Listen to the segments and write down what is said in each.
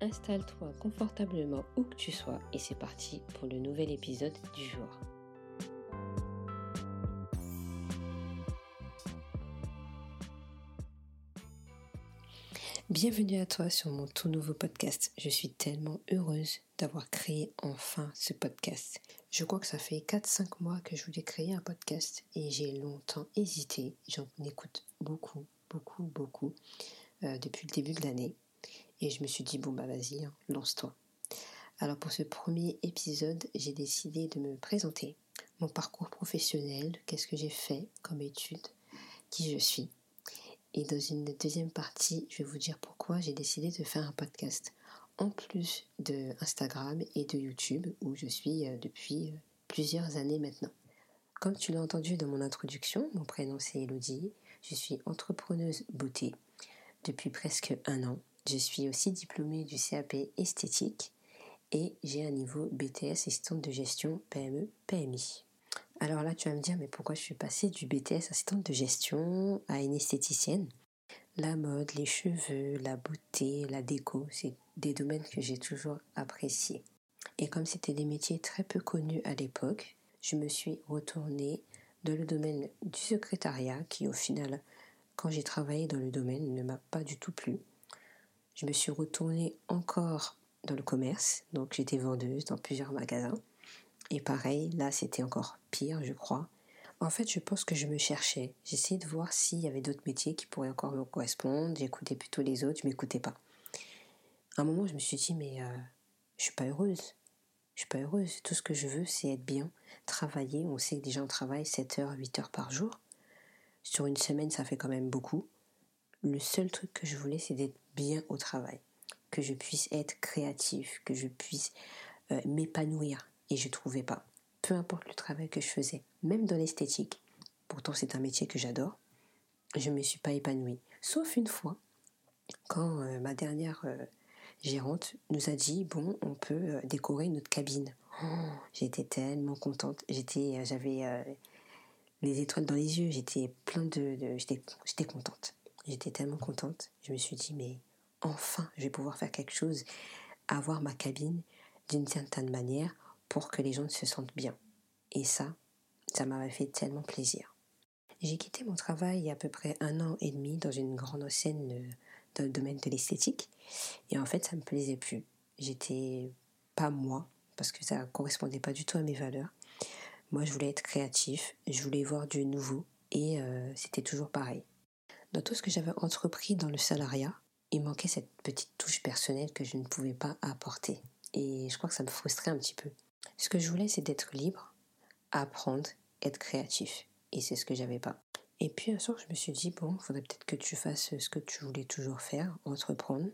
Installe-toi confortablement où que tu sois et c'est parti pour le nouvel épisode du jour. Bienvenue à toi sur mon tout nouveau podcast. Je suis tellement heureuse d'avoir créé enfin ce podcast. Je crois que ça fait 4-5 mois que je voulais créer un podcast et j'ai longtemps hésité. J'en écoute beaucoup, beaucoup, beaucoup euh, depuis le début de l'année. Et je me suis dit, bon bah vas-y, hein, lance-toi. Alors pour ce premier épisode, j'ai décidé de me présenter mon parcours professionnel, qu'est-ce que j'ai fait comme étude, qui je suis. Et dans une deuxième partie, je vais vous dire pourquoi j'ai décidé de faire un podcast. En plus de Instagram et de YouTube, où je suis euh, depuis euh, plusieurs années maintenant. Comme tu l'as entendu dans mon introduction, mon prénom c'est Elodie. Je suis entrepreneuse beauté depuis presque un an. Je suis aussi diplômée du CAP esthétique et j'ai un niveau BTS assistante de gestion PME PMI. Alors là, tu vas me dire, mais pourquoi je suis passée du BTS assistante de gestion à une esthéticienne? La mode, les cheveux, la beauté, la déco, c'est des domaines que j'ai toujours appréciés. Et comme c'était des métiers très peu connus à l'époque, je me suis retournée dans le domaine du secrétariat qui au final, quand j'ai travaillé dans le domaine, ne m'a pas du tout plu. Je me suis retournée encore dans le commerce, donc j'étais vendeuse dans plusieurs magasins. Et pareil, là c'était encore pire, je crois. En fait, je pense que je me cherchais. J'essayais de voir s'il y avait d'autres métiers qui pourraient encore me correspondre. J'écoutais plutôt les autres, je m'écoutais pas. À un moment, je me suis dit, mais euh, je suis pas heureuse. Je suis pas heureuse. Tout ce que je veux, c'est être bien, travailler. On sait que des gens travaillent 7 heures, 8 heures par jour. Sur une semaine, ça fait quand même beaucoup. Le seul truc que je voulais, c'est d'être bien au travail. Que je puisse être créatif, que je puisse euh, m'épanouir et je trouvais pas. Peu importe le travail que je faisais, même dans l'esthétique, pourtant c'est un métier que j'adore, je ne me suis pas épanouie. Sauf une fois, quand euh, ma dernière euh, gérante nous a dit bon, on peut décorer notre cabine. Oh, j'étais tellement contente. J'étais, j'avais les étoiles dans les yeux. J'étais plein de, de j'étais, j'étais contente. J'étais tellement contente. Je me suis dit mais enfin, je vais pouvoir faire quelque chose, avoir ma cabine d'une certaine manière pour que les gens se sentent bien. Et ça, ça m'avait fait tellement plaisir. J'ai quitté mon travail il y a à peu près un an et demi dans une grande scène euh, dans le domaine de l'esthétique. Et en fait, ça me plaisait plus. J'étais pas moi, parce que ça correspondait pas du tout à mes valeurs. Moi, je voulais être créatif, je voulais voir du nouveau, et euh, c'était toujours pareil. Dans tout ce que j'avais entrepris dans le salariat, il manquait cette petite touche personnelle que je ne pouvais pas apporter. Et je crois que ça me frustrait un petit peu. Ce que je voulais, c'est d'être libre, apprendre, être créatif. Et c'est ce que j'avais pas. Et puis un soir, je me suis dit, bon, il faudrait peut-être que tu fasses ce que tu voulais toujours faire, entreprendre.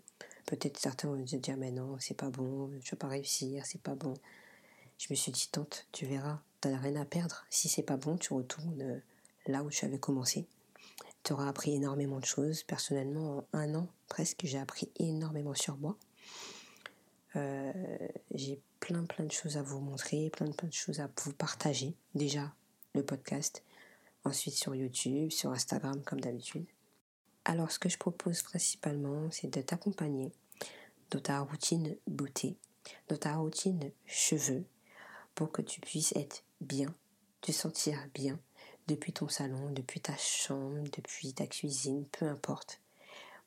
Peut-être certains vont me dire, mais non, c'est pas bon, je vais pas réussir, c'est pas bon. Je me suis dit, tente, tu verras, tu n'as rien à perdre. Si c'est pas bon, tu retournes euh, là où tu avais commencé. Tu auras appris énormément de choses. Personnellement, en un an presque, j'ai appris énormément sur moi. Euh, j'ai plein plein de choses à vous montrer, plein plein de choses à vous partager. Déjà le podcast, ensuite sur YouTube, sur Instagram comme d'habitude. Alors ce que je propose principalement, c'est de t'accompagner dans ta routine beauté, dans ta routine cheveux, pour que tu puisses être bien, te sentir bien depuis ton salon, depuis ta chambre, depuis ta cuisine, peu importe.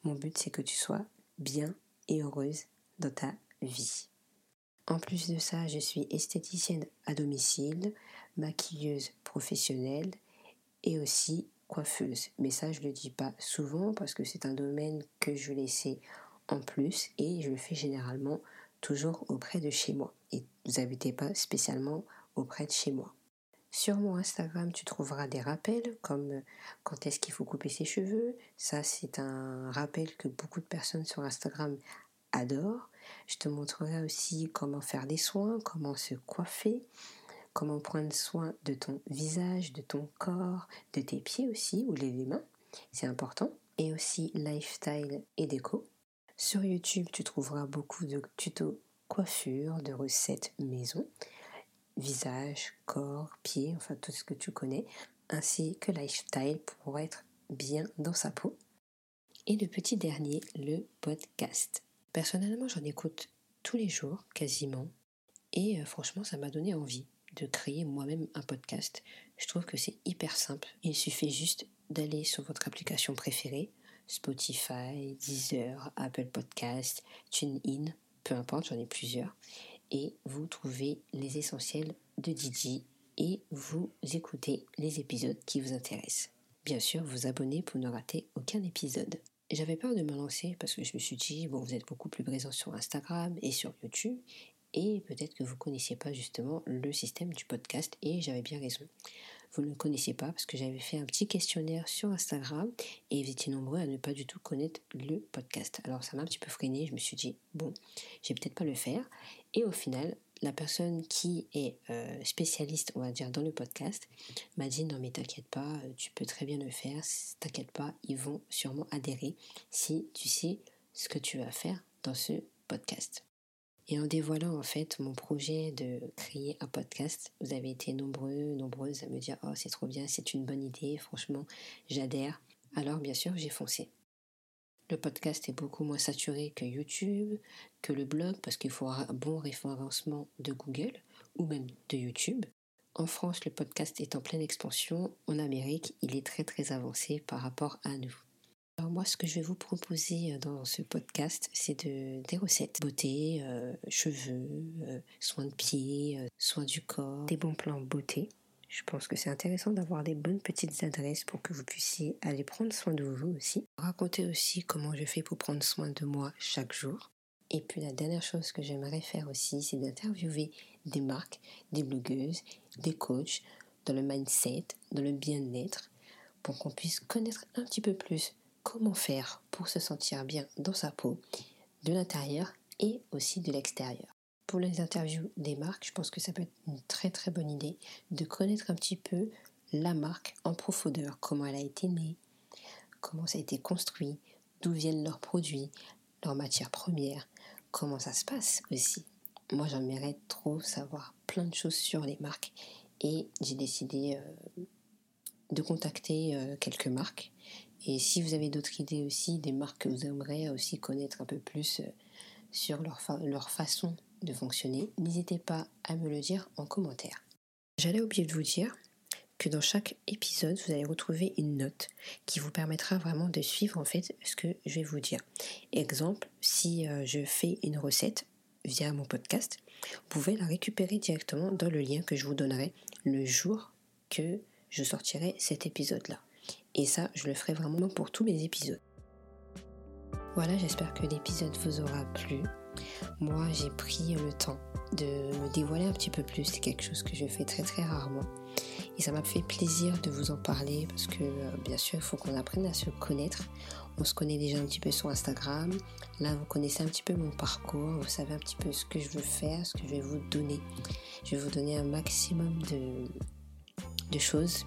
Mon but c'est que tu sois bien et heureuse dans ta vie. En plus de ça, je suis esthéticienne à domicile, maquilleuse professionnelle et aussi coiffeuse. Mais ça, je ne le dis pas souvent parce que c'est un domaine que je laissais en plus et je le fais généralement toujours auprès de chez moi. Et vous n'habitez pas spécialement auprès de chez moi. Sur mon Instagram, tu trouveras des rappels comme quand est-ce qu'il faut couper ses cheveux. Ça, c'est un rappel que beaucoup de personnes sur Instagram adore. Je te montrerai aussi comment faire des soins, comment se coiffer, comment prendre soin de ton visage, de ton corps, de tes pieds aussi, ou les mains, c'est important. Et aussi lifestyle et déco. Sur YouTube, tu trouveras beaucoup de tutos coiffure, de recettes maison, visage, corps, pieds, enfin tout ce que tu connais, ainsi que lifestyle pour être bien dans sa peau. Et le petit dernier, le podcast. Personnellement, j'en écoute tous les jours, quasiment, et euh, franchement, ça m'a donné envie de créer moi-même un podcast. Je trouve que c'est hyper simple. Il suffit juste d'aller sur votre application préférée, Spotify, Deezer, Apple Podcast, TuneIn, peu importe, j'en ai plusieurs, et vous trouvez les essentiels de Didi et vous écoutez les épisodes qui vous intéressent. Bien sûr, vous abonnez pour ne rater aucun épisode. J'avais peur de me lancer parce que je me suis dit, bon, vous êtes beaucoup plus présent sur Instagram et sur YouTube, et peut-être que vous connaissiez pas justement le système du podcast, et j'avais bien raison. Vous ne le connaissiez pas parce que j'avais fait un petit questionnaire sur Instagram et vous étiez nombreux à ne pas du tout connaître le podcast. Alors ça m'a un petit peu freiné, je me suis dit, bon, je vais peut-être pas le faire. Et au final, la personne qui est euh, spécialiste, on va dire, dans le podcast, m'a dit non mais t'inquiète pas, euh, tu peux très bien le faire, t'inquiète pas, ils vont sûrement adhérer si tu sais ce que tu vas faire dans ce podcast. Et en dévoilant en fait mon projet de créer un podcast, vous avez été nombreux, nombreuses à me dire oh c'est trop bien, c'est une bonne idée, franchement j'adhère. Alors bien sûr j'ai foncé. Le podcast est beaucoup moins saturé que YouTube, que le blog, parce qu'il faut un bon référencement de Google ou même de YouTube. En France, le podcast est en pleine expansion. En Amérique, il est très très avancé par rapport à nous. Moi, ce que je vais vous proposer euh, dans ce podcast, c'est de, des recettes beauté, euh, cheveux, euh, soins de pied, soins du corps, des bons plans beauté. Je pense que c'est intéressant d'avoir des bonnes petites adresses pour que vous puissiez aller prendre soin de vous aussi. Raconter aussi comment je fais pour prendre soin de moi chaque jour. Et puis la dernière chose que j'aimerais faire aussi, c'est d'interviewer des marques, des blogueuses, des coachs dans le mindset, dans le bien-être, pour qu'on puisse connaître un petit peu plus comment faire pour se sentir bien dans sa peau, de l'intérieur et aussi de l'extérieur pour les interviews des marques, je pense que ça peut être une très très bonne idée de connaître un petit peu la marque en profondeur, comment elle a été née, comment ça a été construit, d'où viennent leurs produits, leurs matières premières, comment ça se passe aussi. Moi j'aimerais trop savoir plein de choses sur les marques et j'ai décidé euh, de contacter euh, quelques marques. Et si vous avez d'autres idées aussi, des marques que vous aimeriez aussi connaître un peu plus euh, sur leur, façon de fonctionner, n'hésitez pas à me le dire en commentaire. J'allais oublier de vous dire que dans chaque épisode, vous allez retrouver une note qui vous permettra vraiment de suivre en fait ce que je vais vous dire. Exemple, si euh, je fais une recette via mon podcast, vous pouvez la récupérer directement dans le lien que je vous donnerai le jour que je sortirai cet épisode-là. Et ça, je le ferai vraiment pour tous mes épisodes. Voilà, j'espère que l'épisode vous aura plu. Moi, j'ai pris le temps de me dévoiler un petit peu plus. C'est quelque chose que je fais très très rarement. Et ça m'a fait plaisir de vous en parler parce que euh, bien sûr, il faut qu'on apprenne à se connaître. On se connaît déjà un petit peu sur Instagram. Là, vous connaissez un petit peu mon parcours. Vous savez un petit peu ce que je veux faire, ce que je vais vous donner. Je vais vous donner un maximum de, de choses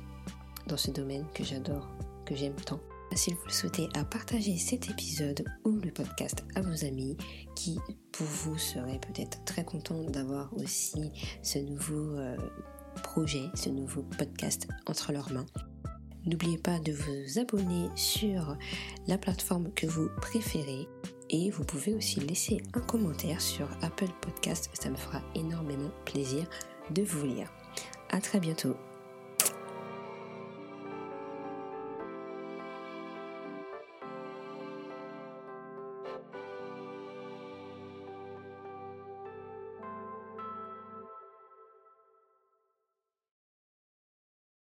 dans ce domaine que j'adore, que j'aime tant. S'il vous le souhaitez, à partager cet épisode ou le podcast à vos amis qui, pour vous, seraient peut-être très contents d'avoir aussi ce nouveau euh, projet, ce nouveau podcast entre leurs mains. N'oubliez pas de vous abonner sur la plateforme que vous préférez et vous pouvez aussi laisser un commentaire sur Apple Podcast. Ça me fera énormément plaisir de vous lire. À très bientôt